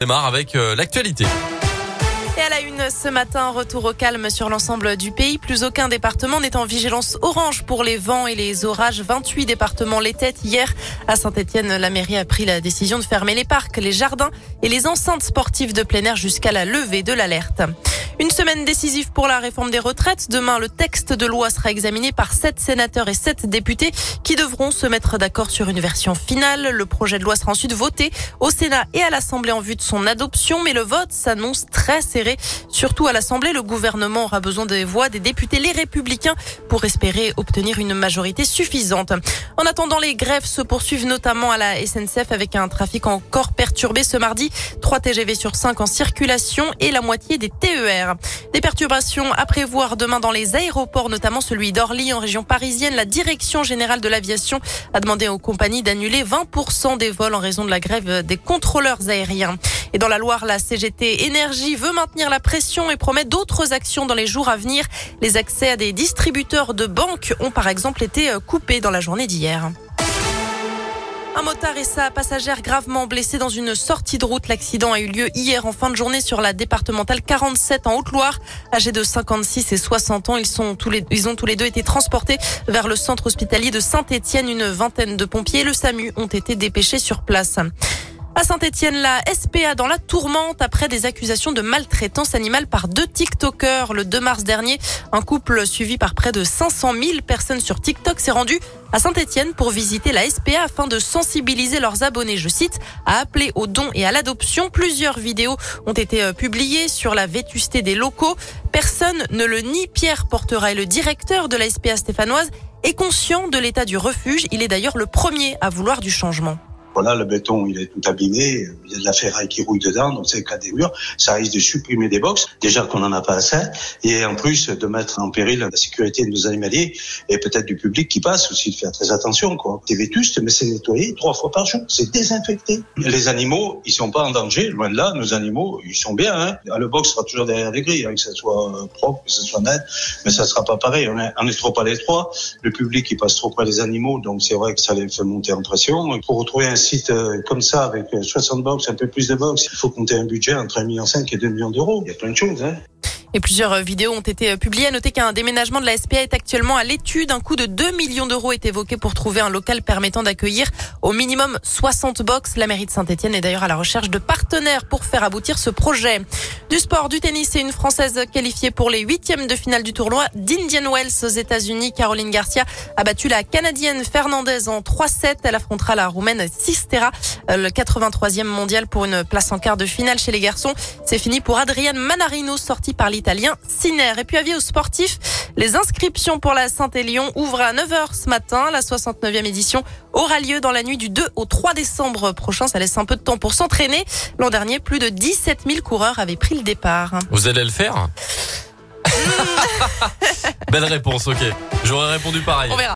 démarre avec euh, l'actualité. Et à la une ce matin, retour au calme sur l'ensemble du pays. Plus aucun département n'est en vigilance orange pour les vents et les orages. 28 départements l'étaient hier. À Saint-Etienne, la mairie a pris la décision de fermer les parcs, les jardins et les enceintes sportives de plein air jusqu'à la levée de l'alerte. Une semaine décisive pour la réforme des retraites. Demain, le texte de loi sera examiné par sept sénateurs et sept députés qui devront se mettre d'accord sur une version finale. Le projet de loi sera ensuite voté au Sénat et à l'Assemblée en vue de son adoption, mais le vote s'annonce très serré. Surtout à l'Assemblée, le gouvernement aura besoin des voix des députés les républicains pour espérer obtenir une majorité suffisante. En attendant, les grèves se poursuivent notamment à la SNCF avec un trafic encore perturbé ce mardi. 3 TGV sur 5 en circulation et la moitié des TER. Des perturbations à prévoir demain dans les aéroports, notamment celui d'Orly en région parisienne. La direction générale de l'aviation a demandé aux compagnies d'annuler 20% des vols en raison de la grève des contrôleurs aériens. Et dans la Loire, la CGT Énergie veut maintenir la pression et promet d'autres actions dans les jours à venir. Les accès à des distributeurs de banques ont par exemple été coupés dans la journée d'hier. Un motard et sa passagère gravement blessés dans une sortie de route. L'accident a eu lieu hier en fin de journée sur la départementale 47 en Haute-Loire. Âgés de 56 et 60 ans, ils, sont tous les, ils ont tous les deux été transportés vers le centre hospitalier de Saint-Étienne. Une vingtaine de pompiers et le SAMU ont été dépêchés sur place. À Saint-Etienne, la SPA dans la tourmente après des accusations de maltraitance animale par deux TikTokers. Le 2 mars dernier, un couple suivi par près de 500 000 personnes sur TikTok s'est rendu à Saint-Etienne pour visiter la SPA afin de sensibiliser leurs abonnés, je cite, à appeler aux dons et à l'adoption. Plusieurs vidéos ont été euh, publiées sur la vétusté des locaux. Personne ne le nie. Pierre Portera est le directeur de la SPA stéphanoise est conscient de l'état du refuge. Il est d'ailleurs le premier à vouloir du changement. Voilà, le béton, il est tout abîmé, il y a de la ferraille qui rouille dedans, donc c'est le cas des murs. Ça risque de supprimer des box, déjà qu'on n'en a pas assez, et en plus de mettre en péril la sécurité de nos animaliers et peut-être du public qui passe aussi, de faire très attention. C'est vétuste, mais c'est nettoyé trois fois par jour, c'est désinfecté. Les animaux, ils sont pas en danger, loin de là, nos animaux, ils sont bien. Hein. Le box sera toujours derrière les grilles, hein, que ça soit propre, que ça soit net, mais ça sera pas pareil. On est, on est trop à l'étroit, le public, il passe trop près des animaux, donc c'est vrai que ça les fait monter en pression. Pour retrouver site euh, comme ça, avec 60 box, un peu plus de box, il faut compter un budget entre 1,5 million et 2 millions d'euros. Il y a plein de choses. Hein. Et plusieurs vidéos ont été publiées. À noter qu'un déménagement de la SPA est actuellement à l'étude. Un coût de 2 millions d'euros est évoqué pour trouver un local permettant d'accueillir au minimum 60 box. La mairie de Saint-Etienne est d'ailleurs à la recherche de partenaires pour faire aboutir ce projet. Du sport, du tennis et une Française qualifiée pour les huitièmes de finale du tournoi d'Indian Wells aux États-Unis. Caroline Garcia a battu la Canadienne Fernandez en 3-7. Elle affrontera la Roumaine Sistera, le 83e mondial pour une place en quart de finale chez les garçons. C'est fini pour Adrian Manarino, sorti par l'italien Siner. Et puis avis aux sportifs, les inscriptions pour la Saint-Élion ouvrent à 9h ce matin. La 69e édition aura lieu dans la nuit du 2 au 3 décembre prochain. Ça laisse un peu de temps pour s'entraîner. L'an dernier, plus de 17 000 coureurs avaient pris le départ. Vous allez le faire Belle réponse, ok. J'aurais répondu pareil. On verra.